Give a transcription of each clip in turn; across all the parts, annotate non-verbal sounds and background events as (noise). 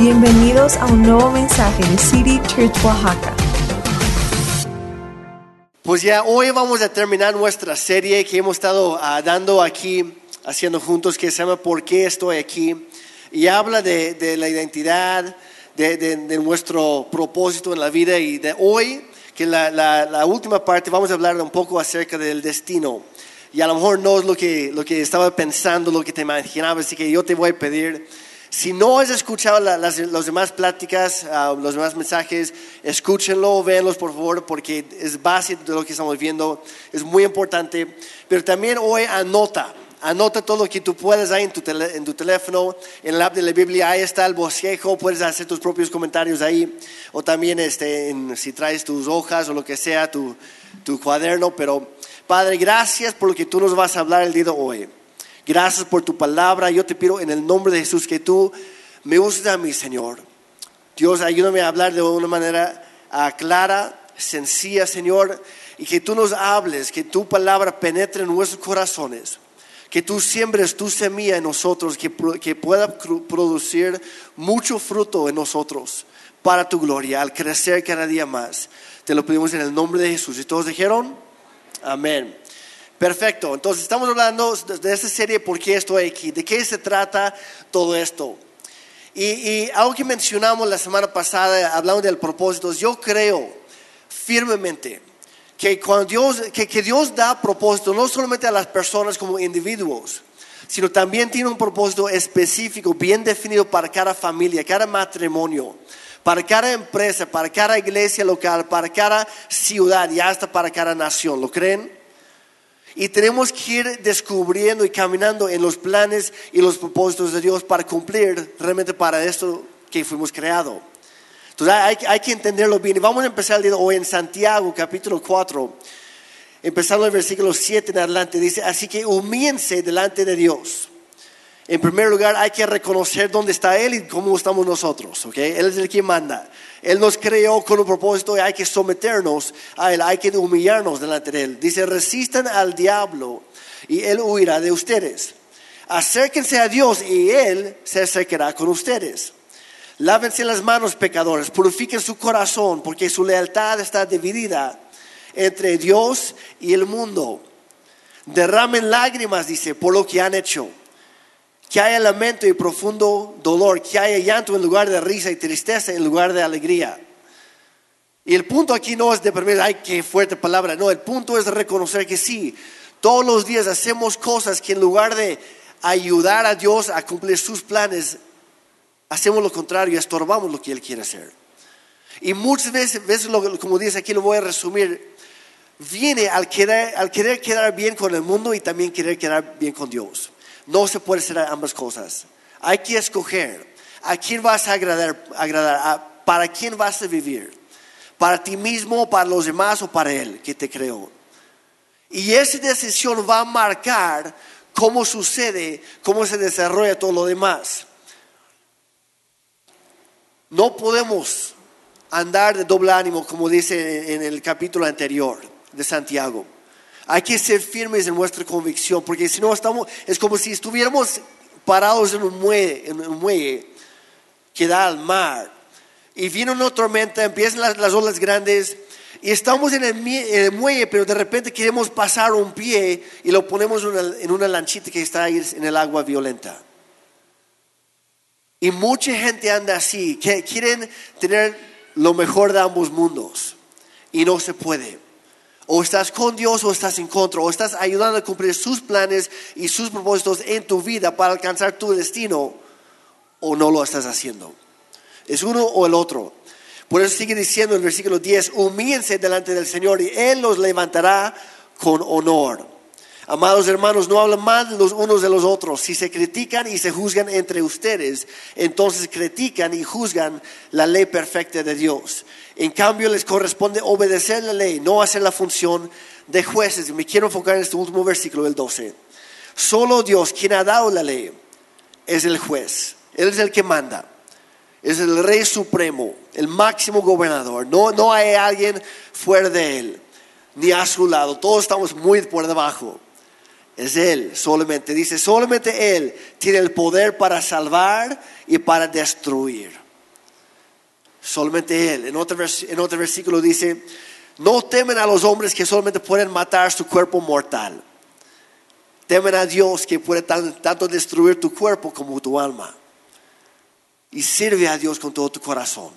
Bienvenidos a un nuevo mensaje de City Church Oaxaca. Pues ya hoy vamos a terminar nuestra serie que hemos estado ah, dando aquí, haciendo juntos, que se llama ¿Por qué estoy aquí? Y habla de, la identidad, de, nuestro propósito en la vida y de hoy, que la última parte, vamos a hablar un poco acerca del destino. Y a lo mejor no es lo que, lo que estaba pensando, lo que te imaginabas, así que yo te voy a pedir, si no has escuchado la- las los demás pláticas, ah, los demás mensajes, escúchenlo, véanlos por favor, porque es base de lo que estamos viendo, es muy importante. Pero también hoy anota, anota todo lo que tú puedas ahí en tu, tele- en tu teléfono, en el app de la Biblia, ahí está el bosquejo, puedes hacer tus propios comentarios ahí, o también este, en- si traes tus hojas o lo que sea, tu, tu cuaderno. Pero Padre, gracias por lo que tú nos vas a hablar el día de hoy. Gracias por tu palabra. Yo te pido en el nombre de Jesús que tú me uses a mí, Señor. Dios, ayúdame a hablar de una manera ah, clara, sencilla, Señor, y que tú nos hables, que tu palabra penetre en nuestros corazones, que tú siembres tu semilla en nosotros, que, que pueda producir mucho fruto en nosotros para tu gloria, al crecer cada día más. Te lo pedimos en el nombre de Jesús. ¿Y todos dijeron? Amén. Perfecto. Entonces estamos hablando de esta serie, ¿por qué estoy aquí? ¿De qué se trata todo esto? Y, y algo que mencionamos la semana pasada, hablando del propósito, yo creo firmemente que, cuando Dios, que, que Dios da propósito no solamente a las personas como individuos, sino también tiene un propósito específico, bien definido para cada familia, cada matrimonio, para cada empresa, para cada iglesia local, para cada ciudad y hasta para cada nación. ¿Lo creen? Y tenemos que ir descubriendo y caminando en los planes y los propósitos de Dios para cumplir realmente para esto que fuimos creados. Entonces hay, hay que entenderlo bien. Y vamos a empezar el hoy en Santiago, capítulo 4, empezando el versículo 7 en adelante. Dice, así que humíense delante de Dios. En primer lugar, hay que reconocer dónde está Él y cómo estamos nosotros. ¿ok? Él es el que manda. Él nos creó con un propósito y hay que someternos a Él, hay que humillarnos delante de Él. Dice, resistan al diablo y Él huirá de ustedes. Acérquense a Dios y Él se acercará con ustedes. Lávense las manos, pecadores, purifiquen su corazón, porque su lealtad está dividida entre Dios y el mundo. Derramen lágrimas, dice, por lo que han hecho que haya lamento y profundo dolor, que haya llanto en lugar de risa y tristeza en lugar de alegría. Y el punto aquí no es deprimir, ay, qué fuerte palabra, no, el punto es reconocer que sí, todos los días hacemos cosas que en lugar de ayudar a Dios a cumplir sus planes, hacemos lo contrario estorbamos lo que Él quiere hacer. Y muchas veces, veces como dice aquí, lo voy a resumir, viene al querer, al querer quedar bien con el mundo y también querer quedar bien con Dios. No se puede hacer ambas cosas. Hay que escoger a quién vas a agradar, agradar para quién vas a vivir. Para ti mismo, para los demás o para Él que te creó. Y esa decisión va a marcar cómo sucede, cómo se desarrolla todo lo demás. No podemos andar de doble ánimo, como dice en el capítulo anterior de Santiago. Hay que ser firmes en nuestra convicción, porque si no estamos, es como si estuviéramos parados en un muelle, en un muelle que da al mar. Y viene una tormenta, empiezan las, las olas grandes, y estamos en el, muelle, pero de repente queremos pasar un pie y lo ponemos en una, en una lanchita que está ahí en el agua violenta. Y mucha gente anda así, que quieren tener lo mejor de ambos mundos y no se puede. O estás con Dios o estás en contra, o estás ayudando a cumplir sus planes y sus propósitos en tu vida para alcanzar tu destino, o no lo estás haciendo. Es uno o el otro. Por eso sigue diciendo el versículo 10, humíense delante del Señor y Él los levantará con honor. Amados hermanos, no hablen mal los unos de los otros. Si se critican y se juzgan entre ustedes, entonces critican y juzgan la ley perfecta de Dios. En cambio, les corresponde obedecer la ley, no hacer la función de jueces. Me quiero enfocar en este último versículo, el 12. Solo Dios, quien ha dado la ley, es el juez. Él es el que manda. Es el rey supremo, el máximo gobernador. No, no hay alguien fuera de él, ni a su lado. Todos estamos muy por debajo. Es Él solamente. Dice, solamente Él tiene el poder para salvar y para destruir. Solamente Él. En otro, versículo dice, no temen a los hombres que solamente pueden matar su cuerpo mortal. Temen a Dios que puede tan- tanto destruir tu cuerpo como tu alma. Y sirve a Dios con todo tu corazón.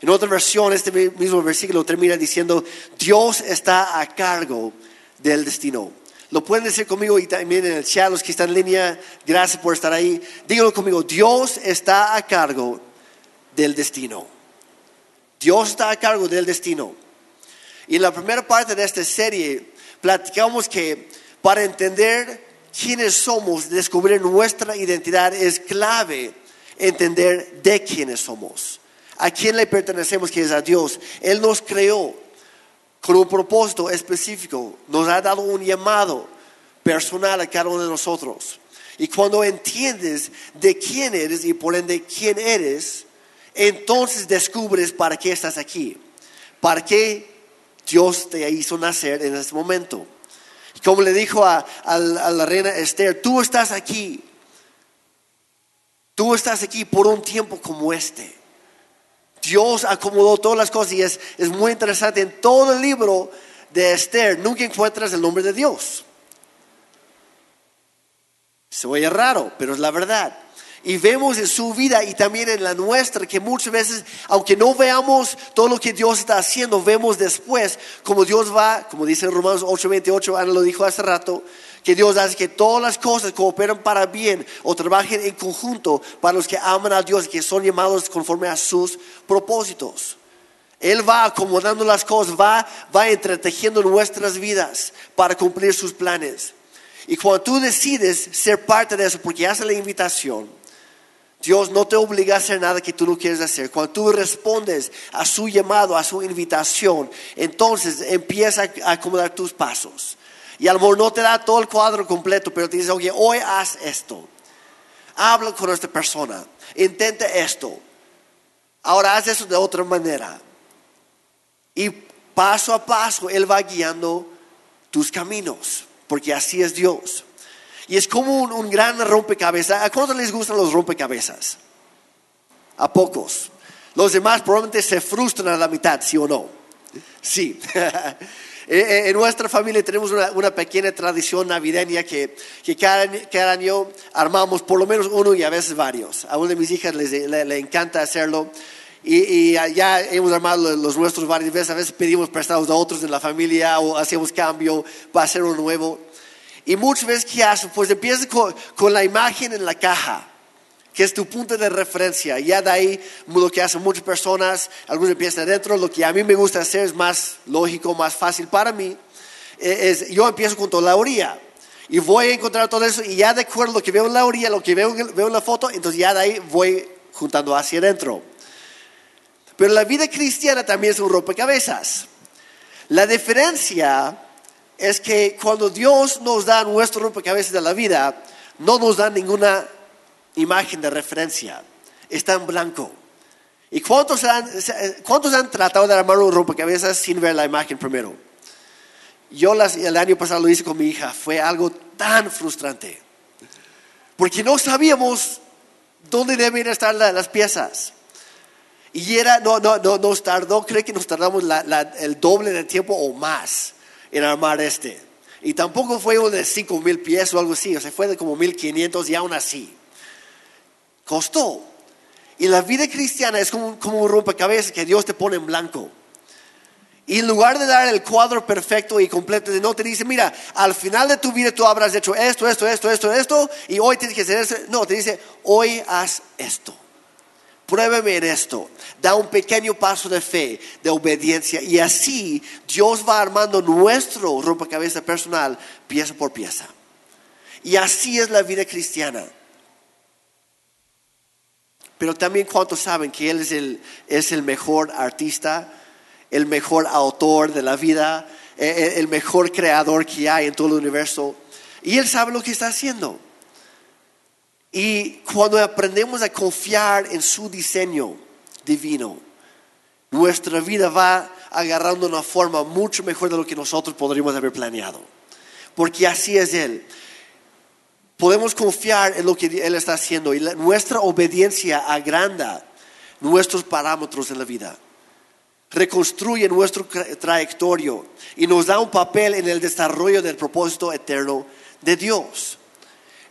En otra versión, este mismo versículo termina diciendo, Dios está a cargo del destino. Lo pueden decir conmigo y también en el chat, los que están en línea, gracias por estar ahí. Díganlo conmigo, Dios está a cargo del destino. Dios está a cargo del destino. Y en la primera parte de esta serie platicamos que para entender quiénes somos, descubrir nuestra identidad, es clave entender de quiénes somos. A quién le pertenecemos, que es a Dios. Él nos creó con un propósito específico. Nos ha dado un llamado personal a cada uno de nosotros. Y cuando entiendes de quién eres y por ende quién eres, entonces descubres para qué estás aquí. Para qué Dios te hizo nacer en este momento. Y como le dijo a, a la- a la reina Esther, tú estás aquí. Tú estás aquí por un tiempo como este. Dios acomodó todas las cosas y es, es muy interesante. En todo el libro de Esther nunca encuentras el nombre de Dios. Se oye raro, pero es la verdad. Y vemos en su vida y también en la nuestra que muchas veces, aunque no veamos todo lo que Dios está haciendo, vemos después como Dios va, como dice en Romanos 8:28, Ana lo dijo hace rato, que Dios hace que todas las cosas cooperan para bien o trabajen en conjunto para los que aman a Dios y que son llamados conforme a sus propósitos. Él va acomodando las cosas, va, va entretejiendo nuestras vidas para cumplir sus planes. Y cuando tú decides ser parte de eso, porque hace la invitación, Dios no te obliga a hacer nada que tú no quieres hacer. Cuando tú respondes a su llamado, a su invitación, entonces empieza a acomodar tus pasos. Y a lo mejor no te da todo el cuadro completo, pero te dice, oye, hoy haz esto. Habla con esta persona. Intenta esto. Ahora haz eso de otra manera. Y paso a paso Él va guiando tus caminos, porque así es Dios. Y es como un, un gran rompecabezas. ¿A cuántos les gustan los rompecabezas? A pocos. Los demás probablemente se frustran a la mitad, ¿sí o no? Sí. (laughs) En en nuestra familia tenemos una, pequeña tradición navideña que, cada, año armamos por lo menos uno y a veces varios. A una de mis hijas le, encanta hacerlo. Y, ya hemos armado los nuestros varias veces. A veces pedimos prestados a otros de la familia o hacemos cambio para hacer uno nuevo. Y muchas veces, ¿qué haces? Pues empiezas con, con la imagen en la caja, que es tu punto de referencia. Ya de ahí, lo que hacen muchas personas, algunos empiezan adentro. Lo que a mí me gusta hacer es más lógico, más fácil para mí. eh, Es, yo empiezo con toda la orilla. Y voy a encontrar todo eso. Y ya de acuerdo a lo que veo en la orilla, lo que veo, veo en la foto, entonces ya de ahí voy juntando hacia adentro. Pero la vida cristiana también es un rompecabezas. La diferencia es que cuando Dios nos da nuestro rompecabezas de la vida, no nos da ninguna imagen de referencia. Está en blanco. ¿Y cuántos han, cuántos han tratado de armar un rompecabezas sin ver la imagen primero? Yo las- el año pasado lo hice con mi hija. Fue algo tan frustrante. Porque no sabíamos dónde deben estar la- las piezas. Y era, no, no, no, nos tardó, creo que nos tardamos la- la- el doble de tiempo o más en armar este. Y tampoco fue uno de 5 mil pies o algo así, o sea, fue de como 1500 y aún así. Costó. Y la vida cristiana es como, un rompecabezas que Dios te pone en blanco. Y en lugar de dar el cuadro perfecto y completo, no te dice, mira, al final de tu vida tú habrás hecho esto, esto, esto, esto, esto, y hoy tienes que hacer esto. No, te dice, hoy haz esto. Pruébeme en esto. Da un pequeño paso de fe, de obediencia. Y así Dios va armando nuestro rompecabezas personal pieza por pieza. Y así es la vida cristiana. Pero también cuántos saben que Él es el, es el mejor artista, el mejor autor de la vida, eh, el mejor creador que hay en todo el universo. Y Él sabe lo que está haciendo. Y cuando aprendemos a confiar en su diseño divino, nuestra vida va agarrando una forma mucho mejor de lo que nosotros podríamos haber planeado. Porque así es Él. Podemos confiar en lo que Él está haciendo y nuestra obediencia agranda nuestros parámetros en la vida. Reconstruye nuestro tra- trayectorio y nos da un papel en el desarrollo del propósito eterno de Dios.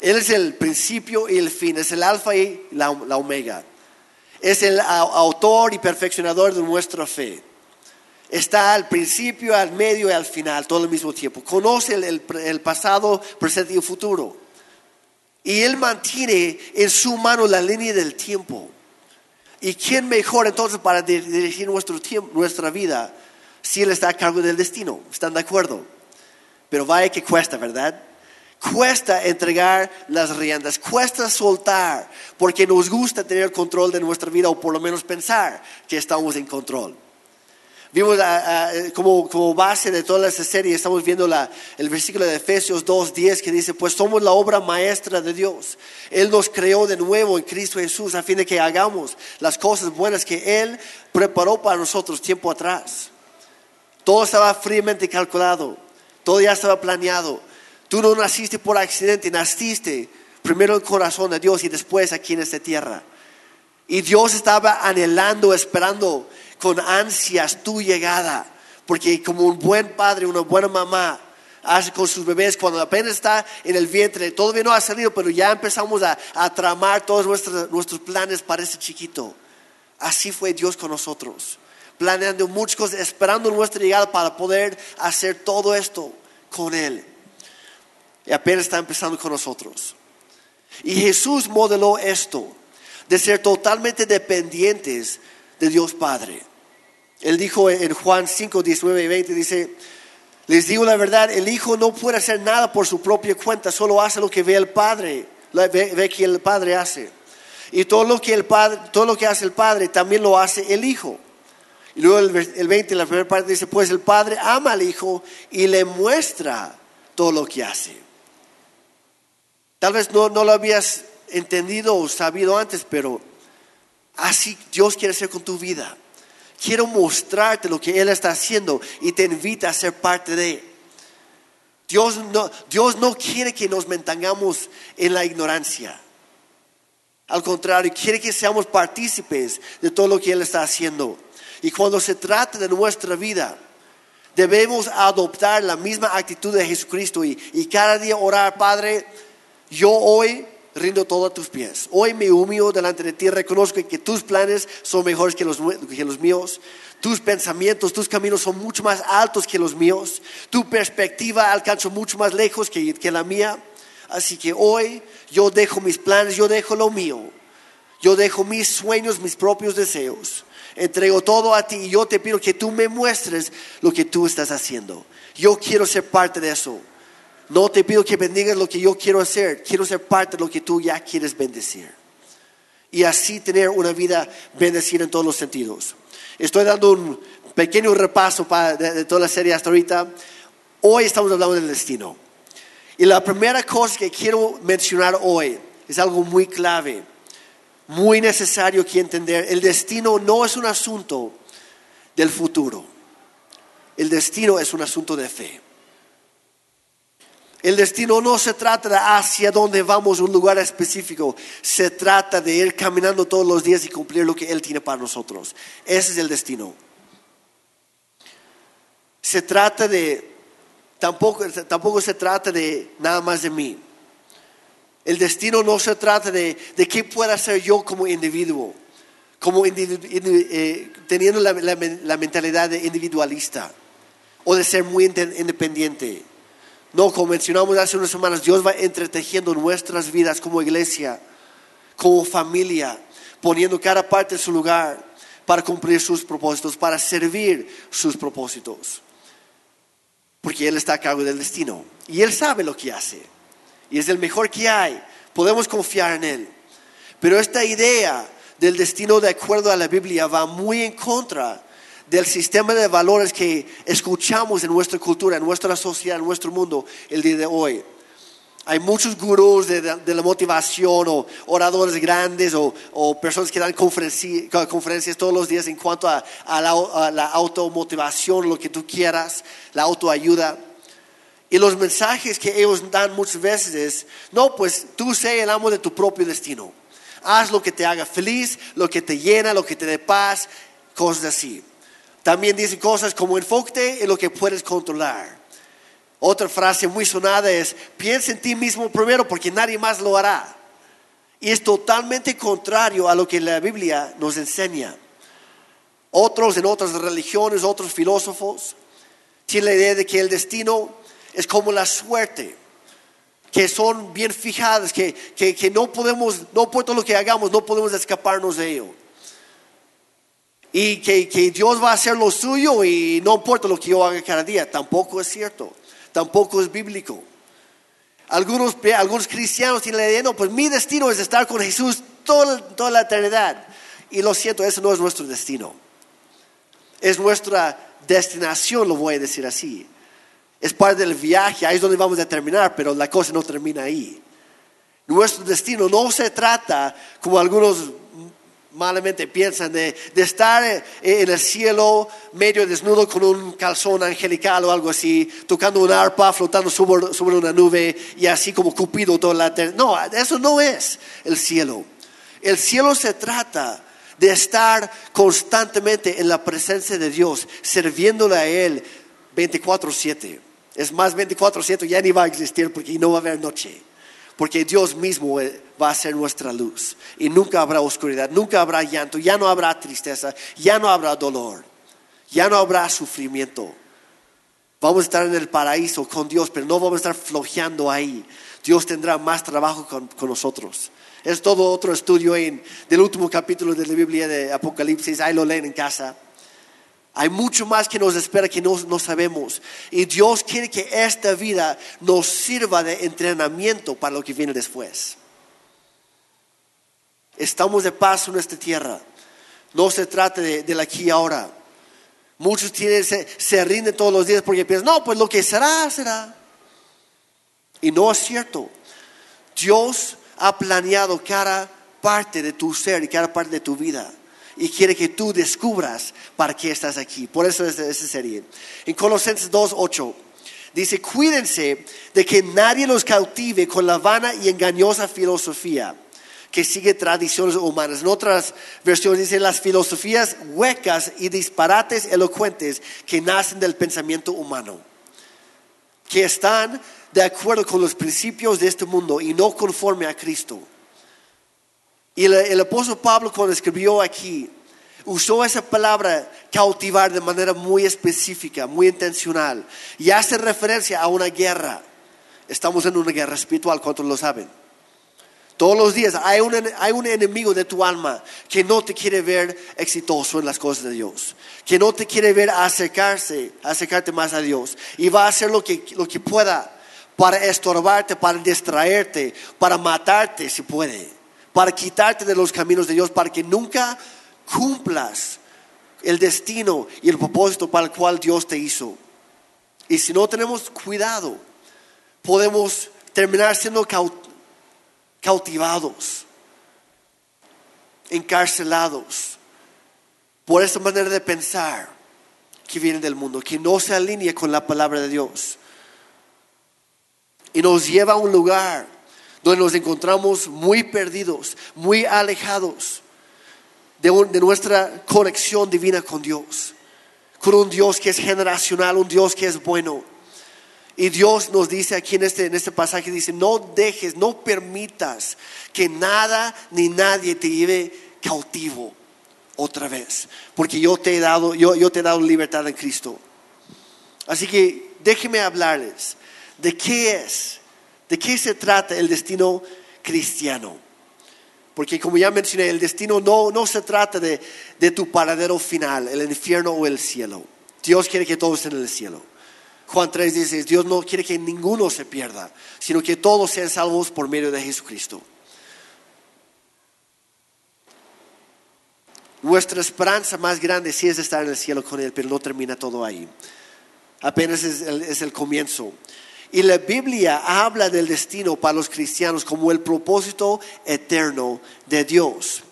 Él es el principio y el fin, es el alfa y la, la omega. Es el autor y perfeccionador de nuestra fe. Está al principio, al medio y al final, todo al mismo tiempo. Conoce el, el el pasado, presente y futuro. Y Él mantiene en su mano la línea del tiempo. ¿Y quién mejor entonces para di- dirigir nuestro tiempo, nuestra vida si Él está a cargo del destino? ¿Están de acuerdo? Pero vaya que cuesta, ¿verdad? Cuesta entregar las riendas, cuesta soltar, porque nos gusta tener control de nuestra vida o por lo menos pensar que estamos en control. Vimos como, base de toda esta serie, estamos viendo el versículo de Efesios 2.10 que dice, pues somos la obra maestra de Dios. Él nos creó de nuevo en Cristo Jesús a fin de que hagamos las cosas buenas que Él preparó para nosotros tiempo atrás. Todo estaba fríamente calculado, todo ya estaba planeado. Tú no naciste por accidente, naciste primero en el corazón de Dios y después aquí en esta tierra. Y Dios estaba anhelando, esperando con ansias tu llegada. Porque como un buen padre, una buena mamá hace con sus bebés cuando apenas está en el vientre, todavía no ha salido, pero ya empezamos a, tramar todos nuestros, nuestros planes para ese chiquito. Así fue Dios con nosotros, planeando muchas cosas, esperando nuestra llegada para poder hacer todo esto con Él. Y apenas está empezando con nosotros. Y Jesús modeló esto, de ser totalmente dependientes de Dios Padre. Él dijo en Juan 5, 19 y 20, dice, les digo la verdad, el Hijo no puede hacer nada por su propia cuenta, solo hace lo que ve el Padre, ve, ve que el Padre hace. Y todo lo que el Padre, todo lo que hace el Padre también lo hace el Hijo. Y luego el, el 20, la primera parte dice, pues el Padre ama al Hijo y le muestra todo lo que hace. Tal vez no, no lo habías entendido o sabido antes, pero así Dios quiere hacer con tu vida. Quiero mostrarte lo que Él está haciendo y te invita a ser parte de. Dios no, Dios no quiere que nos mantengamos en la ignorancia. Al contrario, quiere que seamos partícipes de todo lo que Él está haciendo. Y cuando se trata de nuestra vida, debemos adoptar la misma actitud de Jesucristo y, y cada día orar, Padre, yo hoy rindo todo a tus pies. Hoy me humillo delante de ti, reconozco que tus planes son mejores que los, que los míos. Tus pensamientos, tus caminos son mucho más altos que los míos. Tu perspectiva alcanza mucho más lejos que, que la mía. Así que hoy yo dejo mis planes, yo dejo lo mío. Yo dejo mis sueños, mis propios deseos. Entrego todo a ti y yo te pido que tú me muestres lo que tú estás haciendo. Yo quiero ser parte de eso. No te pido que bendigas lo que yo quiero hacer. Quiero ser parte de lo que tú ya quieres bendecir. Y así tener una vida bendecida en todos los sentidos. Estoy dando un pequeño repaso de, de toda la serie hasta ahorita. Hoy estamos hablando del destino. Y la primera cosa que quiero mencionar hoy es algo muy clave, muy necesario que entender. El destino no es un asunto del futuro. El destino es un asunto de fe. El destino no se trata de hacia dónde vamos, un lugar específico. Se trata de ir caminando todos los días y cumplir lo que Él tiene para nosotros. Ese es el destino. Se trata de, tampoco, tampoco se trata de nada más de mí. El destino no se trata de, de qué pueda hacer yo como individuo, como individu- indi- eh, teniendo la, mentalidad individualista o de ser muy inde- independiente. No, como mencionamos hace unas semanas, Dios va entretejiendo nuestras vidas como iglesia, como familia, poniendo cada parte en su lugar para cumplir sus propósitos, para servir sus propósitos. Porque Él está a cargo del destino y Él sabe lo que hace y es el mejor que hay. Podemos confiar en Él. Pero esta idea del destino de acuerdo a la Biblia va muy en contra del sistema de valores que escuchamos en nuestra cultura, en nuestra sociedad, en nuestro mundo el día de hoy. Hay muchos gurús de, la motivación o oradores grandes o, personas que dan conferenci- conferencias todos los días en cuanto a, a la, a la automotivación, lo que tú quieras, la autoayuda. Y los mensajes que ellos dan muchas veces es, no, pues tú sé el amo de tu propio destino. haz lo que te haga feliz, lo que te llena, lo que te dé paz, cosas así. También dice cosas como enfócate en lo que puedes controlar. Otra frase muy sonada es, piensa en ti mismo primero porque nadie más lo hará. Y es totalmente contrario a lo que la Biblia nos enseña. Otros en otras religiones, otros filósofos, tienen la idea de que el destino es como la suerte, que son bien fijadas, que, que, no podemos, no importa lo que hagamos, no podemos escaparnos de ello. Y que, que Dios va a hacer lo suyo y no importa lo que yo haga cada día, tampoco es cierto, tampoco es bíblico. Algunos, algunos cristianos tienen la idea, no, pues mi destino es estar con Jesús toda, toda la eternidad. Y lo siento, eso no es nuestro destino. Es nuestra destinación, lo voy a decir así. Es parte del viaje, ahí es donde vamos a terminar, pero la cosa no termina ahí. Nuestro destino no se trata, como algunos malamente piensan de, estar en el cielo medio desnudo con un calzón angelical o algo así, tocando una arpa, flotando sobre, una nube y así como Cupido toda la No, eso no es el cielo. El cielo se trata de estar constantemente en la presencia de Dios, sirviéndole a Él 24/7. Es más, 24/7 ya ni va a existir porque no va a haber noche porque Dios mismo eh, va a ser nuestra luz y nunca habrá oscuridad, nunca habrá llanto, ya no habrá tristeza, ya no habrá dolor, ya no habrá sufrimiento. Vamos a estar en el paraíso con Dios, pero no vamos a estar flojeando ahí. Dios tendrá más trabajo con, nosotros. Es todo otro estudio del último capítulo de la Biblia de Apocalipsis, ahí lo leen en casa. Hay mucho más que nos espera que no, no, sabemos. Y Dios quiere que esta vida nos sirva de entrenamiento para lo que viene después. Estamos de paso en esta tierra. No se trata de, aquí y ahora. Muchos tienen, se, se rinden todos los días porque piensan, no, pues lo que será, será. Y no es cierto. Dios ha planeado cada parte de tu ser y cada parte de tu vida y quiere que tú descubras para qué estás aquí. Por eso es esa serie. En Colosenses 2.8 dice, cuídense de que nadie los cautive con la vana y engañosa filosofía que sigue tradiciones humanas. En otras versiones dice las filosofías huecas y disparates elocuentes que nacen del pensamiento humano, que están de acuerdo con los principios de este mundo y no conforme a Cristo. Y el, apóstol Pablo cuando escribió aquí, usó esa palabra cautivar de manera muy específica, muy intencional, y hace referencia a una guerra. Estamos en una guerra espiritual, ¿cuántos lo saben? Todos los días hay un, hay un enemigo de tu alma que no te quiere ver exitoso en las cosas de Dios, que no te quiere ver acercarse, acercarte más a Dios, y va a hacer lo que, lo que pueda para estorbarte, para distraerte, para matarte si puede para quitarte de los caminos de Dios, para que nunca cumplas el destino y el propósito para el cual Dios te hizo. Y si no tenemos cuidado, podemos terminar siendo cautivados, encarcelados por esta manera de pensar que viene del mundo, que no se alinea con la palabra de Dios. Y nos lleva a un lugar donde nos encontramos muy perdidos, muy alejados de, nuestra conexión divina con Dios, con un Dios que es generacional, un Dios que es bueno. Y Dios nos dice aquí en este, en este pasaje, dice, no dejes, no permitas que nada ni nadie te lleve cautivo otra vez, porque yo te he dado, yo, yo te he dado libertad en Cristo. Así que déjenme hablarles de qué es ¿De qué se trata el destino cristiano? Porque como ya mencioné, el destino no, no se trata de, de tu paradero final, el infierno o el cielo. Dios quiere que todos estén en el cielo. Juan 3 dice, Dios no quiere que ninguno se pierda, sino que todos sean salvos por medio de Jesucristo. Nuestra esperanza más grande sí es estar en el cielo con Él, pero no termina todo ahí. Apenas es es el comienzo. Y la Biblia habla del destino para los cristianos como el propósito eterno de Dios.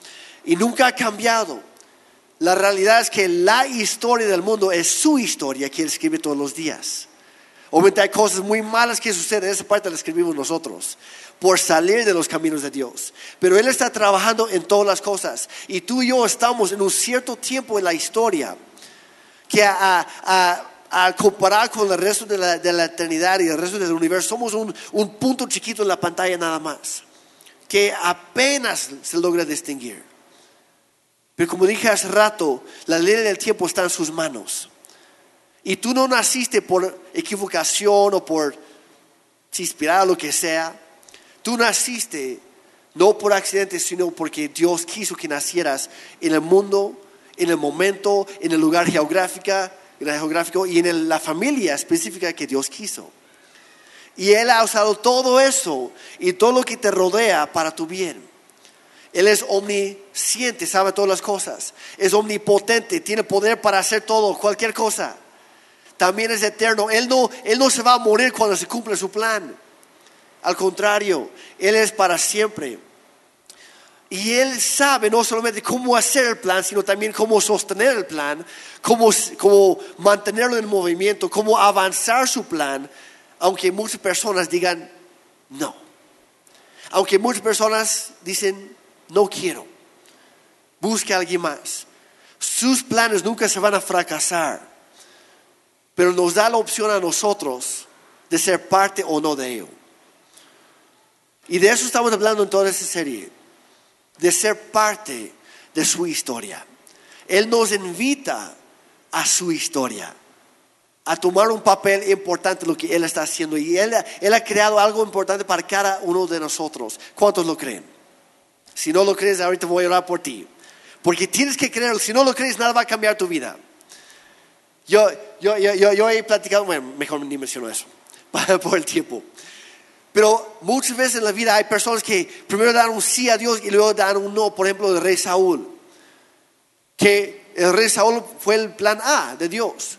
Y nunca ha cambiado. La realidad es que la historia del mundo es su historia que Él escribe todos los días. Obviamente hay cosas muy malas que suceden, esa parte la escribimos nosotros. por salir de los caminos de Dios. Pero Él está trabajando en todas las cosas. Y tú y yo estamos en un cierto tiempo en la historia que a, comparar con el resto de la, eternidad y el resto del universo, somos un, un punto chiquito en la pantalla nada más, que apenas se logra distinguir. Pero como dije hace rato, la ley del tiempo está en sus manos. Y tú no naciste por equivocación o por inspirar lo que sea. Tú naciste no por accidente, sino porque Dios quiso que nacieras en el mundo, en el momento, en el lugar geográfico, geográfico y en la familia específica que Dios quiso. Y Él ha usado todo eso y todo lo que te rodea para tu bien. Él es omnisciente, sabe todas las cosas. Es omnipotente, tiene poder para hacer todo, cualquier cosa. También es eterno. Él no, él no se va a morir cuando se cumple su plan. Al contrario, Él es para siempre. Y Él sabe no solamente cómo hacer el plan, sino también cómo sostener el plan, cómo, cómo mantenerlo en movimiento, cómo avanzar su plan, aunque muchas personas digan no. Aunque muchas personas dicen no quiero. Busque a alguien más. Sus planes nunca se van a fracasar, pero nos da la opción a nosotros de ser parte o no de ello. Y de eso estamos hablando en toda esta serie, de ser parte de su historia. Él nos invita a su historia, a tomar un papel importante lo que Él está haciendo. Y Él, él ha creado algo importante para cada uno de nosotros. ¿Cuántos lo creen? Si no lo crees, ahorita voy a orar por ti. Porque tienes que creerlo. Si no lo crees, nada va a cambiar tu vida. Yo, yo, yo, yo, he platicado, bueno, mejor ni menciono eso, (laughs) por el tiempo. Pero muchas veces en la vida hay personas que primero dan un sí a Dios y luego dan un no. Por ejemplo, el rey Saúl. Que el rey Saúl fue el plan A de Dios.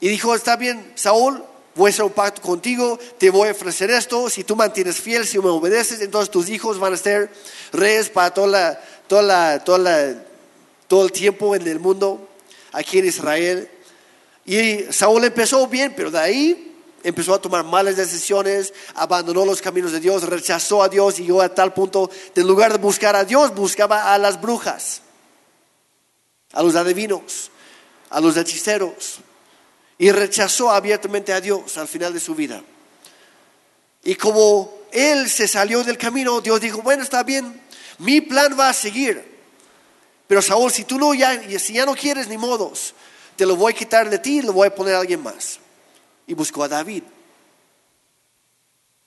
Y dijo, está bien, Saúl, voy a hacer un pacto contigo, te voy a ofrecer esto, si tú mantienes fiel, si me obedeces, entonces tus hijos van a ser reyes para toda toda todo el tiempo en el mundo, aquí en Israel. Y Saúl empezó bien, pero de ahí empezó a tomar malas decisiones, abandonó los caminos de Dios, rechazó a Dios y llegó a tal punto, de en lugar de buscar a Dios, buscaba a las brujas, a los adivinos, a los hechiceros y rechazó abiertamente a Dios al final de su vida. Y como él se salió del camino, Dios dijo, bueno, está bien, mi plan va a seguir. Pero Saúl, si tú no ya, si ya no quieres ni modos, te lo voy a quitar de ti y lo voy a poner a alguien más. Y buscó a David.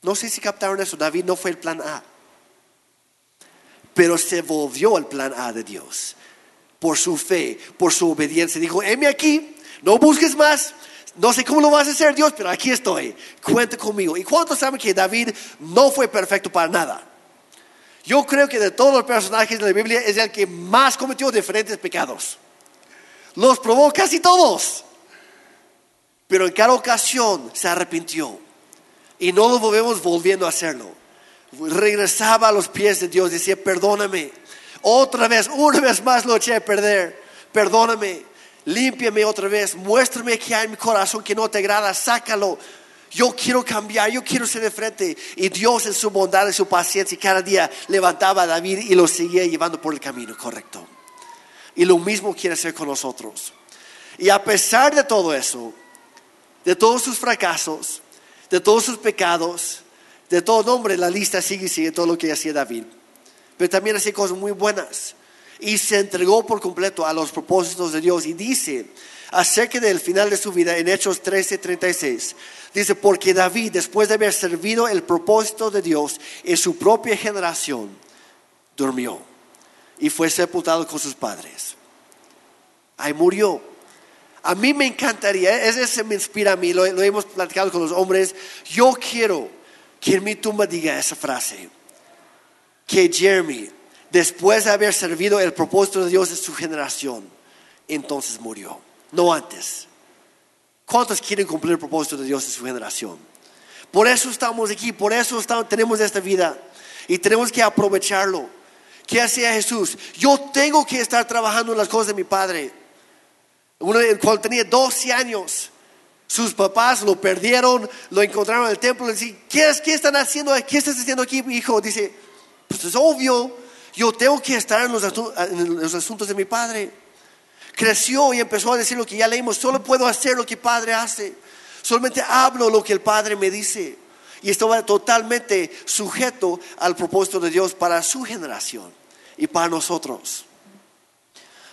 No sé si captaron eso, David no fue el plan A. Pero se volvió el plan A de Dios. Por su fe, por su obediencia. Dijo, heme aquí, no busques más. No sé cómo lo vas a hacer Dios, pero aquí estoy. Cuenta conmigo. ¿Y cuántos saben que David no fue perfecto para nada? Yo creo que de todos los personajes de la Biblia es el que más cometió diferentes pecados. Los probó casi todos. Pero en cada ocasión se arrepintió. Y no lo volvemos volviendo a hacerlo. Regresaba a los pies de Dios, decía, perdóname. Otra vez, una vez más lo eché a perder. Perdóname límpiame otra vez, muéstrame que hay en mi corazón que no te agrada, sácalo. Yo quiero cambiar, yo quiero ser de frente. Y Dios en su bondad y su paciencia cada día levantaba a David y lo seguía llevando por el camino correcto. Y lo mismo quiere hacer con nosotros. Y a pesar de todo eso, de todos sus fracasos, de todos sus pecados, de todo nombre, la lista sigue y sigue todo lo que hacía David. Pero también hacía cosas muy buenas y se entregó por completo a los propósitos de Dios. Y dice acerca del final de su vida en Hechos 13:36, dice, porque David, después de haber servido el propósito de Dios en su propia generación, durmió y fue sepultado con sus padres. Ahí murió. A mí me encantaría, ese me inspira a mí, lo, hemos platicado con los hombres, yo quiero que en mi tumba diga esa frase, que Jeremy después de haber servido el propósito de Dios en su generación, entonces murió, no antes. ¿Cuántos quieren cumplir el propósito de Dios en su generación? Por eso estamos aquí, por eso tenemos esta vida y tenemos que aprovecharlo. ¿Qué hacía Jesús? Yo tengo que estar trabajando en las cosas de mi Padre. Cuando tenía 12 años, Sus papás lo perdieron, lo encontraron en el templo. Le dicen, ¿qué, es, ¿qué están haciendo? ¿Qué estás haciendo aquí, hijo? Dice, pues es obvio, yo tengo que estar en los, asuntos de mi padre. Creció y empezó a decir lo que ya leímos, solo puedo hacer lo que padre hace. Solamente hablo lo que el padre me dice. Y estaba totalmente sujeto al propósito de Dios para su generación y para nosotros.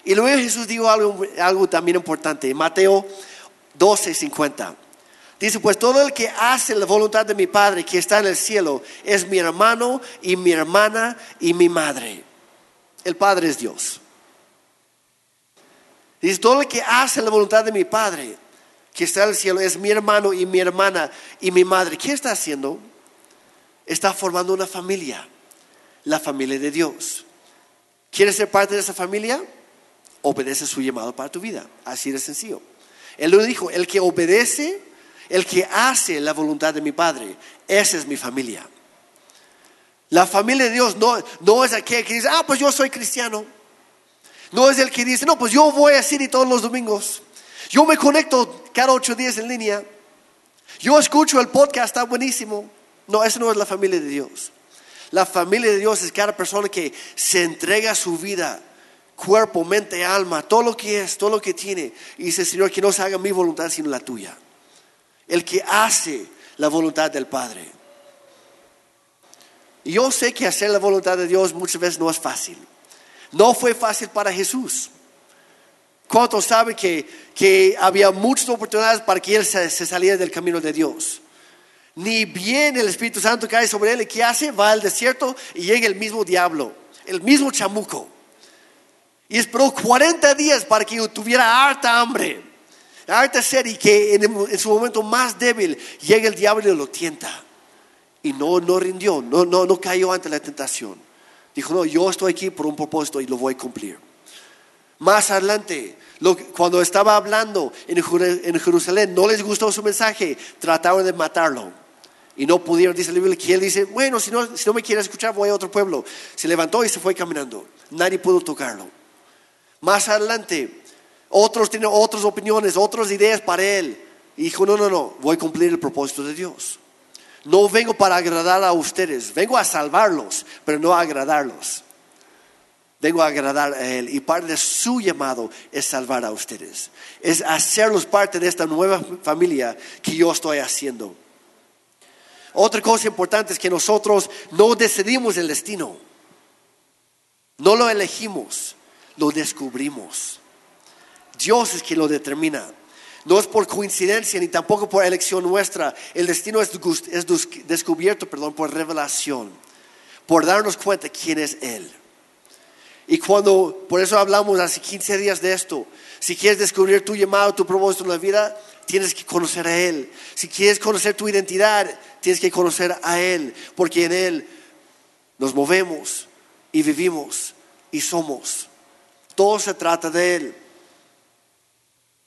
Y luego Jesús dijo algo, algo también importante. Mateo 12, 50. Dice, pues todo el que hace la voluntad de mi Padre que está en el cielo es mi hermano y mi hermana y mi madre. El Padre es Dios. Dice, todo el que hace la voluntad de mi Padre que está en el cielo es mi hermano y mi hermana y mi madre. ¿Qué está haciendo? Está formando una familia, la familia de Dios. ¿Quieres ser parte de esa familia? Obedece su llamado para tu vida. Así de sencillo. Él lo dijo, el que obedece, el que hace la voluntad de mi Padre, esa es mi familia. La familia de Dios no, no es aquel que dice, ah, pues yo soy cristiano. No es el que dice, no, pues yo voy a City todos los domingos. Yo me conecto cada ocho días en línea. Yo escucho el podcast, está buenísimo. No, esa no es la familia de Dios. La familia de Dios es cada persona que se entrega su vida cuerpo, mente, alma, todo lo que es, todo lo que tiene. Y dice, Señor, que no se haga mi voluntad sino la tuya. El que hace la voluntad del Padre. Yo sé que hacer la voluntad de Dios muchas veces no es fácil. No fue fácil para Jesús. ¿Cuántos saben que, que había muchas oportunidades para que él se, se, saliera del camino de Dios? Ni bien el Espíritu Santo cae sobre él y ¿qué hace? Va al desierto y llega el mismo diablo, el mismo chamuco. Y esperó 40 días para que tuviera harta hambre, harta sed y que en, su momento más débil llegue el diablo y lo tienta. Y no, no rindió, no, no, no cayó ante la tentación. Dijo, no, yo estoy aquí por un propósito y lo voy a cumplir. Más adelante, cuando estaba hablando en, en Jerusalén, no les gustó su mensaje, trataron de matarlo. Y no pudieron, dice la Biblia, que él dice, bueno, si no, si no me quieres escuchar, voy a otro pueblo. Se levantó y se fue caminando. Nadie pudo tocarlo. Más adelante, otros tienen otras opiniones, otras ideas para él. Y dijo, no, no, no, voy a cumplir el propósito de Dios. No vengo para agradar a ustedes, vengo a salvarlos, pero no a agradarlos. Vengo a agradar a Él y parte de su llamado es salvar a ustedes. Es hacerlos parte de esta nueva familia que yo estoy haciendo. Otra cosa importante es que nosotros no decidimos el destino. No lo elegimos lo descubrimos. Dios es quien lo determina. No es por coincidencia ni tampoco por elección nuestra. El destino es, descubierto perdón, por revelación, por darnos cuenta quién es Él. Y cuando, por eso hablamos hace 15 días de esto, si quieres descubrir tu llamado, tu propósito en la vida, tienes que conocer a Él. Si quieres conocer tu identidad, tienes que conocer a Él, porque en Él nos movemos y vivimos y somos. Todo se trata de Él.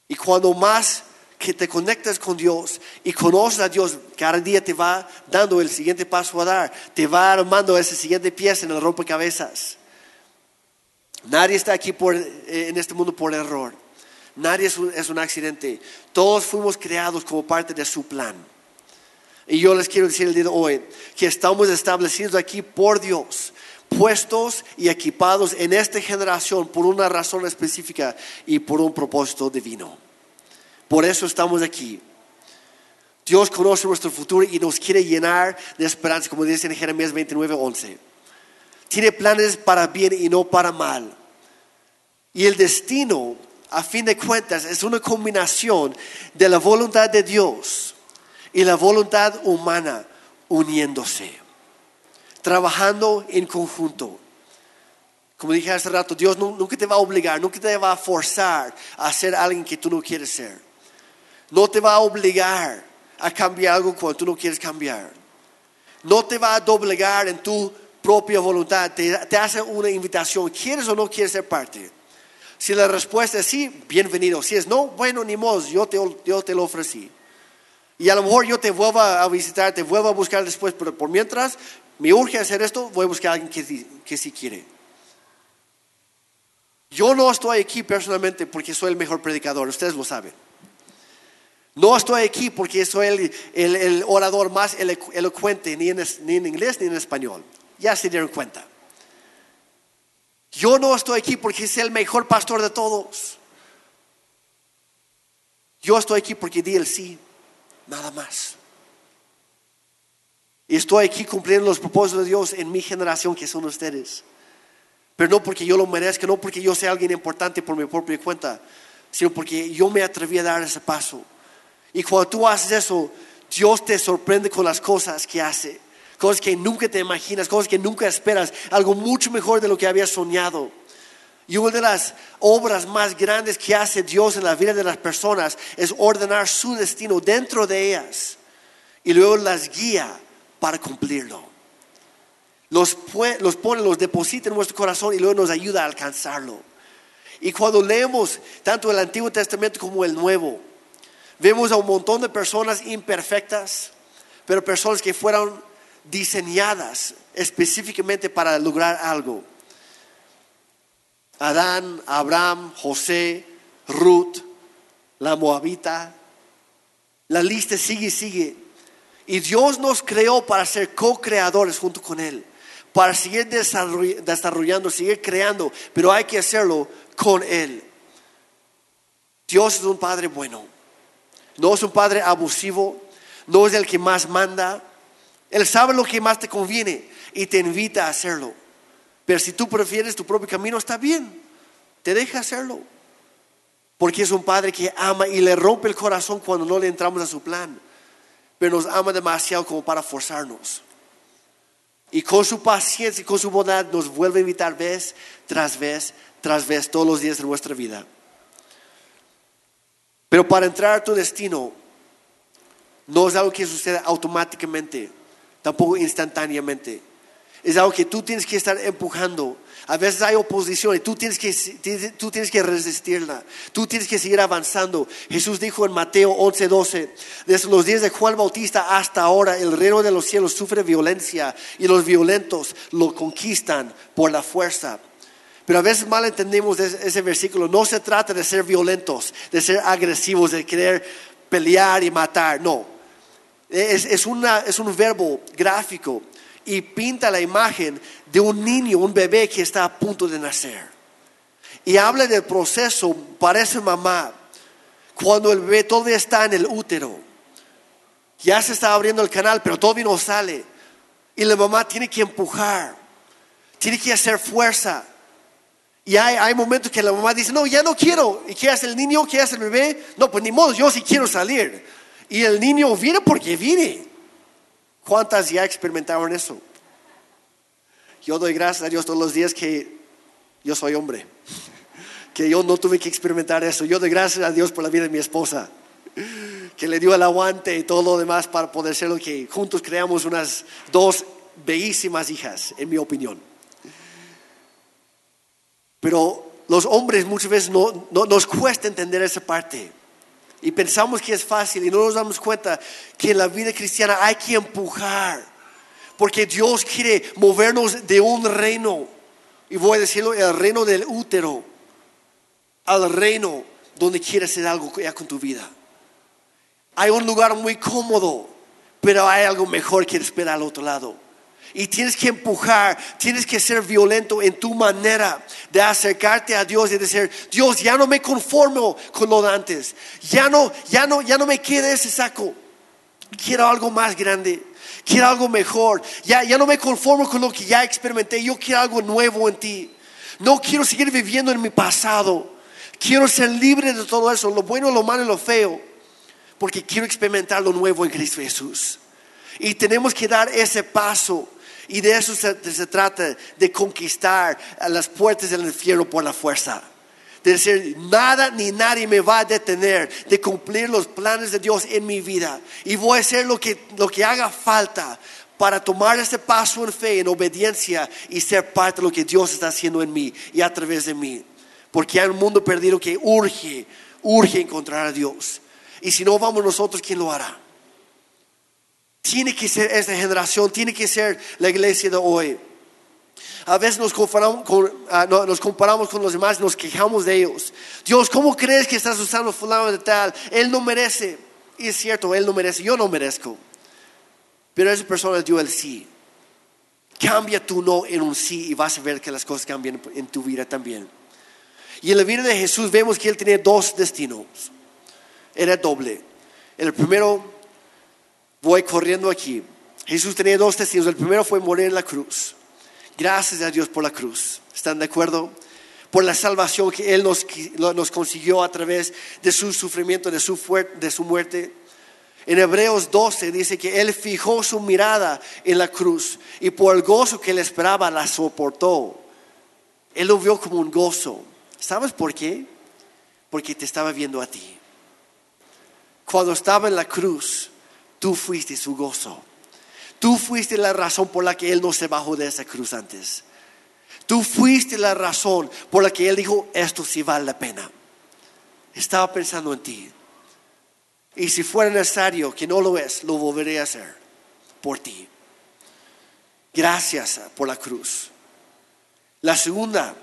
Y cuando más que te conectas con Dios y conoces a Dios, cada día te va dando el siguiente paso a dar, te va armando ese siguiente pieza en el rompecabezas. Nadie está aquí por, eh, en este mundo por error. Nadie es un, es un accidente. Todos fuimos creados como parte de su plan. Y yo les quiero decir el día de hoy que estamos establecidos aquí por Dios puestos y equipados en esta generación por una razón específica y por un propósito divino. Por eso estamos aquí. Dios conoce nuestro futuro y nos quiere llenar de esperanza, como dice en Jeremías 29, 11. Tiene planes para bien y no para mal. Y el destino, a fin de cuentas, es una combinación de la voluntad de Dios y la voluntad humana uniéndose trabajando en conjunto. Como dije hace rato, Dios nunca te va a obligar, nunca te va a forzar a ser alguien que tú no quieres ser. No te va a obligar a cambiar algo cuando tú no quieres cambiar. No te va a doblegar en tu propia voluntad. Te, hace una invitación. ¿Quieres o no quieres ser parte? Si la respuesta es sí, bienvenido. Si es no, bueno, ni modo, yo te, yo te lo ofrecí. Y a lo mejor yo te vuelvo a visitar, te vuelvo a buscar después, pero por mientras me urge hacer esto, voy a buscar a alguien que, sí quiere. Yo no estoy aquí personalmente porque soy el mejor predicador, ustedes lo saben. No estoy aquí porque soy el, el- orador más elo- elocuente, ni en, ni en inglés ni en español. Ya se dieron cuenta. Yo no estoy aquí porque soy el mejor pastor de todos. Yo estoy aquí porque di el sí, nada más. Y estoy aquí cumpliendo los propósitos de Dios en mi generación que son ustedes. Pero no porque yo lo merezca, no porque yo sea alguien importante por mi propia cuenta, sino porque yo me atreví a dar ese paso. Y cuando tú haces eso, Dios te sorprende con las cosas que hace, cosas que nunca te imaginas, cosas que nunca esperas, algo mucho mejor de lo que habías soñado. Y una de las obras más grandes que hace Dios en la vida de las personas es ordenar su destino dentro de ellas y luego las guía para cumplirlo. Los, los pone, los deposita en nuestro corazón y luego nos ayuda a alcanzarlo. Y cuando leemos tanto el Antiguo Testamento como el Nuevo, vemos a un montón de personas imperfectas, pero personas que fueron diseñadas específicamente para lograr algo. Adán, Abraham, José, Ruth, la Moabita. La lista sigue y sigue. Y Dios nos creó para ser co-creadores junto con Él, para seguir desarroll- desarrollando, seguir creando, pero hay que hacerlo con Él. Dios es un Padre bueno, no es un Padre abusivo, no es el que más manda. Él sabe lo que más te conviene y te invita a hacerlo. Pero si tú prefieres tu propio camino, está bien, te deja hacerlo. Porque es un Padre que ama y le rompe el corazón cuando no le entramos a su plan pero nos ama demasiado como para forzarnos. Y con su paciencia y con su bondad nos vuelve a invitar vez tras vez, tras vez, todos los días de nuestra vida. Pero para entrar a tu destino, no es algo que suceda automáticamente, tampoco instantáneamente. Es algo que tú tienes que estar empujando. A veces hay oposición y tú tienes que, tú tienes que resistirla. Tú tienes que seguir avanzando. Jesús dijo en Mateo 11, 12, desde los días de Juan Bautista hasta ahora, el reino de los cielos sufre violencia y los violentos lo conquistan por la fuerza. Pero a veces mal entendemos ese, versículo. No se trata de ser violentos, de ser agresivos, de querer pelear y matar. No. Es, es, una, es un verbo gráfico y pinta la imagen de un niño, un bebé que está a punto de nacer. Y habla del proceso, parece mamá, cuando el bebé todavía está en el útero. Ya se está abriendo el canal, pero todavía no sale. Y la mamá tiene que empujar, tiene que hacer fuerza. Y hay, hay momentos que la mamá dice, no, ya no quiero. ¿Y qué hace el niño? ¿Qué hace el bebé? No, pues ni modo, yo sí quiero salir. Y el niño viene porque viene. ¿Cuántas ya experimentaron eso? Yo doy gracias a Dios todos los días que yo soy hombre, que yo no tuve que experimentar eso. Yo doy gracias a Dios por la vida de mi esposa, que le dio el aguante y todo lo demás para poder ser lo que juntos creamos unas dos bellísimas hijas, en mi opinión. Pero los hombres muchas veces no, no, nos cuesta entender esa parte. Y pensamos que es fácil y no nos damos cuenta que en la vida cristiana hay que empujar. Porque Dios quiere movernos de un reino, y voy a decirlo, el reino del útero, al reino donde quiere hacer algo ya con tu vida. Hay un lugar muy cómodo, pero hay algo mejor que espera al otro lado. Y tienes que empujar, tienes que ser violento en tu manera de acercarte a Dios y decir, Dios, ya no me conformo con lo de antes. Ya no, ya no, ya no me queda ese saco. Quiero algo más grande. Quiero algo mejor. Ya, ya no me conformo con lo que ya experimenté. Yo quiero algo nuevo en ti. No quiero seguir viviendo en mi pasado. Quiero ser libre de todo eso, lo bueno, lo malo y lo feo. Porque quiero experimentar lo nuevo en Cristo Jesús. Y tenemos que dar ese paso. Y de eso se, trata, de conquistar las puertas del infierno por la fuerza. De decir, nada ni nadie me va a detener de cumplir los planes de Dios en mi vida. Y voy a hacer lo que, lo que haga falta para tomar este paso en fe, en obediencia y ser parte de lo que Dios está haciendo en mí y a través de mí. Porque hay un mundo perdido que urge, urge encontrar a Dios. Y si no vamos nosotros, ¿quién lo hará? Tiene que ser esta generación, tiene que ser la iglesia de hoy. A veces nos comparamos, con, uh, nos comparamos con los demás nos quejamos de ellos. Dios, ¿cómo crees que estás usando fulano de tal? Él no merece. Y es cierto, él no merece, yo no merezco. Pero esa persona dio el sí. Cambia tu no en un sí y vas a ver que las cosas cambian en tu vida también. Y en la vida de Jesús vemos que él tenía dos destinos. Era doble. El primero, voy corriendo aquí. Jesús tenía dos destinos. El primero fue morir en la cruz. Gracias a Dios por la cruz. ¿Están de acuerdo? por la salvación que Él nos, nos consiguió a través de su sufrimiento, de su, de su muerte. En Hebreos 12 dice que Él fijó su mirada en la cruz y por el gozo que le esperaba la soportó. Él lo vio como un gozo. ¿Sabes por qué? Porque te estaba viendo a ti. Cuando estaba en la cruz, tú fuiste su gozo. Tú fuiste la razón por la que Él no se bajó de esa cruz antes. Tú fuiste la razón por la que Él dijo, esto sí vale la pena. Estaba pensando en ti. Y si fuera necesario, que no lo es, lo volveré a hacer por ti. Gracias por la cruz. La segunda,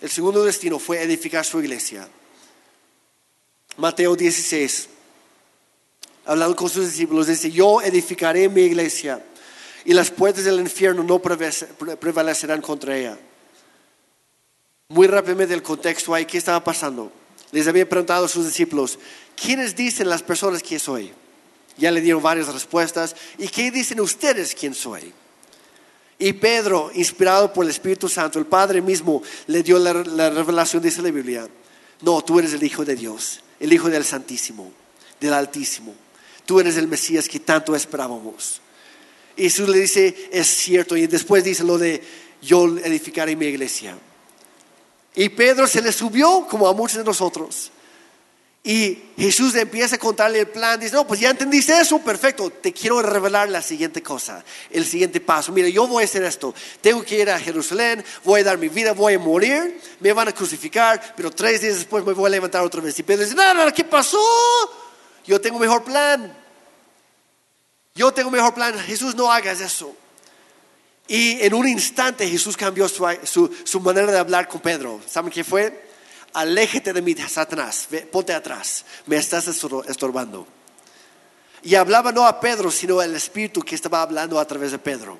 el segundo destino fue edificar su iglesia. Mateo 16, hablando con sus discípulos, dice, yo edificaré mi iglesia y las puertas del infierno no prevalecerán contra ella. Muy rápidamente el contexto ahí, ¿qué estaba pasando? Les había preguntado a sus discípulos, ¿quiénes dicen las personas que soy? Ya le dieron varias respuestas. ¿Y qué dicen ustedes quién soy? Y Pedro, inspirado por el Espíritu Santo, el Padre mismo, le dio la, la, revelación, dice la Biblia. No, tú eres el Hijo de Dios, el Hijo del Santísimo, del Altísimo. Tú eres el Mesías que tanto esperábamos. Y Jesús le dice, es cierto. Y después dice lo de, yo edificaré mi iglesia. Y Pedro se le subió como a muchos de nosotros. Y Jesús empieza a contarle el plan. Dice, no, pues ya entendiste eso, perfecto. Te quiero revelar la siguiente cosa, el siguiente paso. Mira, yo voy a hacer esto. Tengo que ir a Jerusalén, voy a dar mi vida, voy a morir, me van a crucificar, pero tres días después me voy a levantar otra vez. Y Pedro dice, no, no, ¿qué pasó? Yo tengo un mejor plan. Yo tengo un mejor plan. Jesús, no hagas eso. Y en un instante Jesús cambió su, manera de hablar con Pedro. ¿Saben qué fue? Aléjate de mí, Satanás, ponte atrás, me estás estorbando. Y hablaba no a Pedro, sino al Espíritu que estaba hablando a través de Pedro.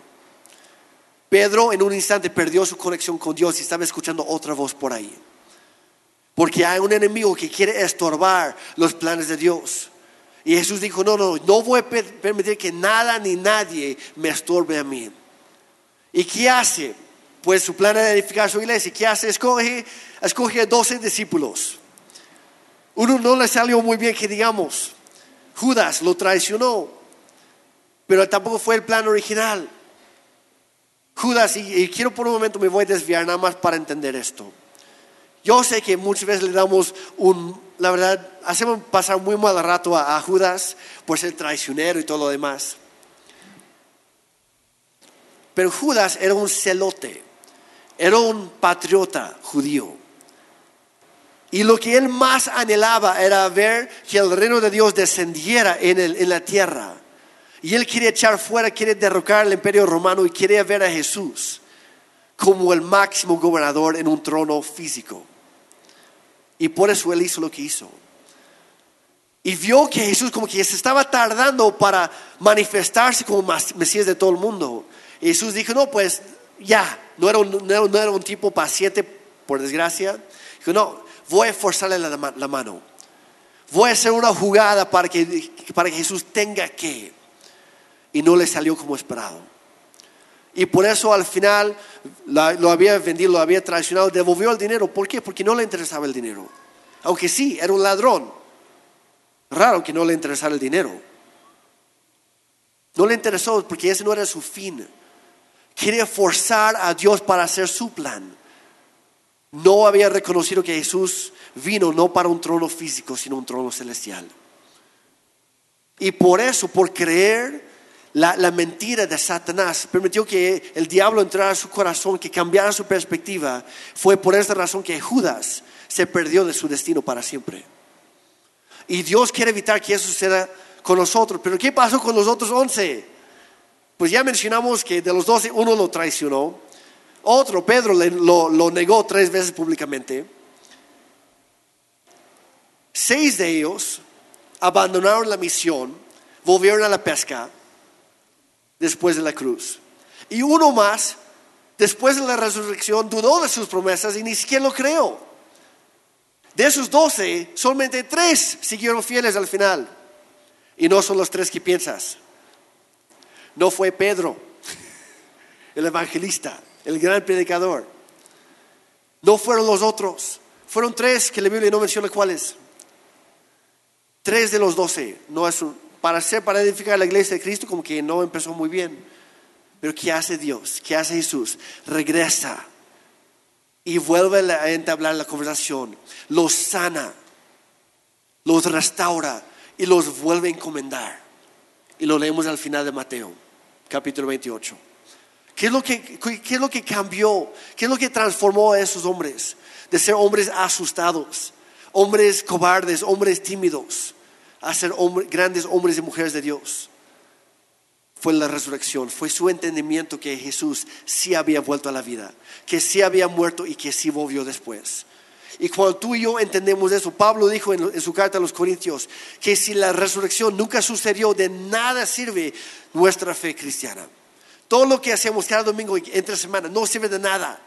Pedro en un instante perdió su conexión con Dios y estaba escuchando otra voz por ahí. Porque hay un enemigo que quiere estorbar los planes de Dios. Y Jesús dijo, no, no, no voy a permitir que nada ni nadie me estorbe a mí. ¿Y qué hace? Pues su plan de edificar su iglesia. ¿Qué hace? Escoge, escoge a 12 discípulos. Uno no le salió muy bien que digamos. Judas lo traicionó. Pero tampoco fue el plan original. Judas, y, quiero por un momento me voy a desviar nada más para entender esto. Yo sé que muchas veces le damos un, la verdad, hacemos pasar muy mal rato a Judas por ser traicionero y todo lo demás. Pero Judas era un celote, era un patriota judío. Y lo que él más anhelaba era ver que el reino de Dios descendiera en, la tierra. Y él quería echar fuera, quiere derrocar el imperio romano y quería ver a Jesús como el máximo gobernador en un trono físico. Y por eso él hizo lo que hizo. Y vio que Jesús como que se estaba tardando para manifestarse como Mesías de todo el mundo. Jesús dijo, no, pues ya, no era un, no era un tipo paciente, por desgracia. Dijo, no, voy a forzarle la, la, mano. Voy a hacer una jugada para que, para que Jesús tenga que. Y no le salió como esperado. Y por eso al final lo había vendido, lo había traicionado, devolvió el dinero. ¿Por qué? Porque no le interesaba el dinero. Aunque sí, era un ladrón. Raro que no le interesara el dinero. No le interesó porque ese no era su fin. Quería forzar a Dios para hacer su plan. No había reconocido que Jesús vino no para un trono físico, sino un trono celestial. Y por eso, por creer la, mentira de Satanás, permitió que el diablo entrara a su corazón, que cambiara su perspectiva. Fue por esta razón que Judas se perdió de su destino para siempre. Y Dios quiere evitar que eso suceda con nosotros. Pero ¿qué pasó con los otros once? Pues ya mencionamos que de los doce uno lo traicionó, otro, Pedro, lo, negó tres veces públicamente. Seis de ellos abandonaron la misión, volvieron a la pesca después de la cruz. Y uno más, después de la resurrección, dudó de sus promesas y ni siquiera lo creó. De esos doce, solamente tres siguieron fieles al final. Y no son los tres que piensas. No fue Pedro, (laughs) el evangelista, el gran predicador. No fueron los otros. Fueron tres que la Biblia no menciona cuáles. Tres de los doce. No es para ser, para edificar la iglesia de Cristo, como que no empezó muy bien. Pero ¿qué hace Dios? ¿Qué hace Jesús? Regresa y vuelve a entablar la conversación. Los sana, los restaura y los vuelve a encomendar. Y lo leemos al final de Mateo, capítulo 28. ¿Qué es lo que, qué es lo que cambió? ¿Qué es lo que transformó a esos hombres? De ser hombres asustados, hombres cobardes, hombres tímidos, a ser grandes hombres y mujeres de Dios. Fue la resurrección, fue su entendimiento que Jesús sí había vuelto a la vida, que sí había muerto y que sí volvió después. Y cuando tú y yo entendemos eso, Pablo dijo en, su carta a los Corintios que si la resurrección nunca sucedió, de nada sirve nuestra fe cristiana. Todo lo que hacemos cada domingo entre semana no sirve de nada.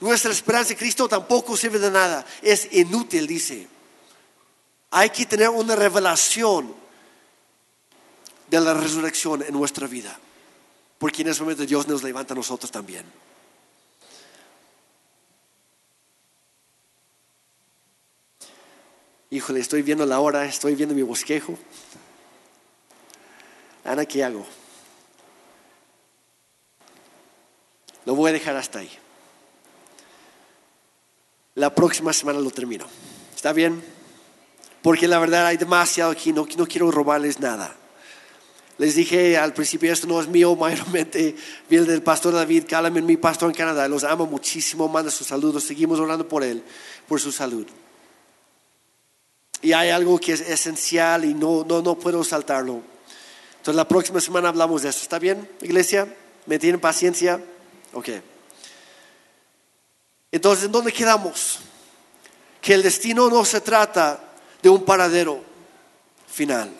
Nuestra esperanza en Cristo tampoco sirve de nada. Es inútil, dice. Hay que tener una revelación de la resurrección en nuestra vida. Porque en ese momento Dios nos levanta a nosotros también. Híjole, estoy viendo la hora, estoy viendo mi bosquejo. Ana, ¿qué hago? Lo voy a dejar hasta ahí. La próxima semana lo termino. ¿Está bien? Porque la verdad hay demasiado aquí, no, quiero robarles nada. Les dije al principio, esto no es mío, (laughs) mayormente viene del pastor David Calamen, mi pastor en Canadá. Los amo muchísimo, manda sus saludos. Seguimos orando por él, por su salud. Y hay algo que es esencial y no, no, no puedo saltarlo. Entonces la próxima semana hablamos de eso. ¿Está bien, iglesia? ¿Me tienen paciencia? Ok. Entonces, ¿en dónde quedamos? Que el destino no se trata de un paradero final.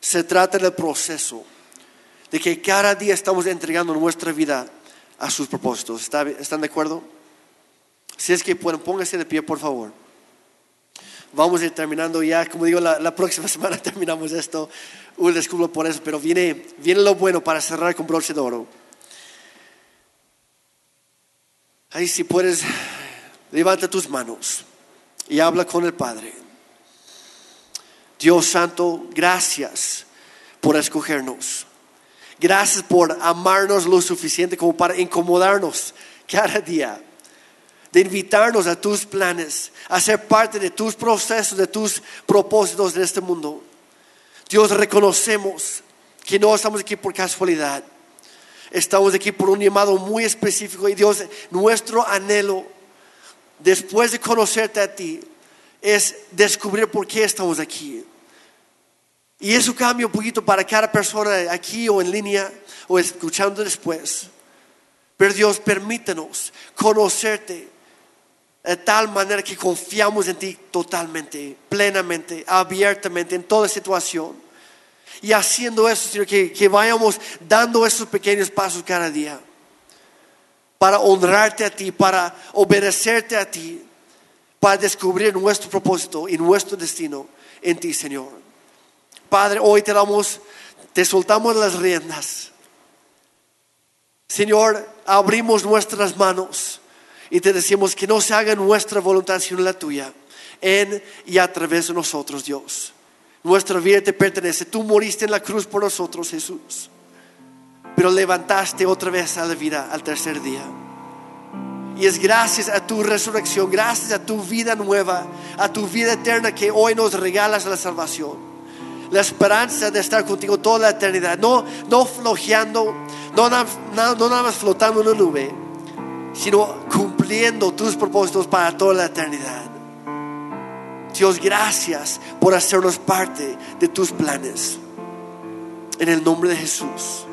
Se trata del proceso. De que cada día estamos entregando nuestra vida a sus propósitos. ¿Están de acuerdo? Si es que pueden, pónganse de pie, por favor. Vamos a terminando ya. Como digo, la, próxima (laughs) semana terminamos esto. Un disculpo por eso, pero viene, viene lo bueno para cerrar con broche de oro. Ahí si puedes, levanta tus manos y habla con el Padre. Dios Santo, gracias por escogernos. Gracias por amarnos lo suficiente como para incomodarnos cada día. De invitarnos a tus planes, a ser parte de tus procesos, de tus propósitos en este mundo. Dios, reconocemos que no estamos aquí por casualidad Estamos aquí por un llamado muy específico y Dios, nuestro anhelo después de conocerte a ti es descubrir por qué estamos aquí. Y eso cambia un poquito para cada persona aquí o en línea o escuchando después. Pero Dios, permítenos conocerte de tal manera que confiamos en ti totalmente, plenamente, abiertamente en toda situación. Y haciendo eso, Señor, que, que vayamos dando esos pequeños pasos cada día para honrarte a ti, para obedecerte a ti, para descubrir nuestro propósito y nuestro destino en ti, Señor. Padre, hoy te damos, te soltamos las riendas. Señor, abrimos nuestras manos y te decimos que no se haga nuestra voluntad sino la tuya, en y a través de nosotros, Dios. Nuestra vida te pertenece. Tú moriste en la cruz por nosotros, Jesús. Pero levantaste otra vez a la vida al tercer día. Y es gracias a tu resurrección, gracias a tu vida nueva, a tu vida eterna que hoy nos regalas la salvación. La esperanza de estar contigo toda la eternidad. No, no flojeando, no, no, no nada más flotando en una nube, sino cumpliendo tus propósitos para toda la eternidad. Dios, gracias por hacernos parte de tus planes. En el nombre de Jesús.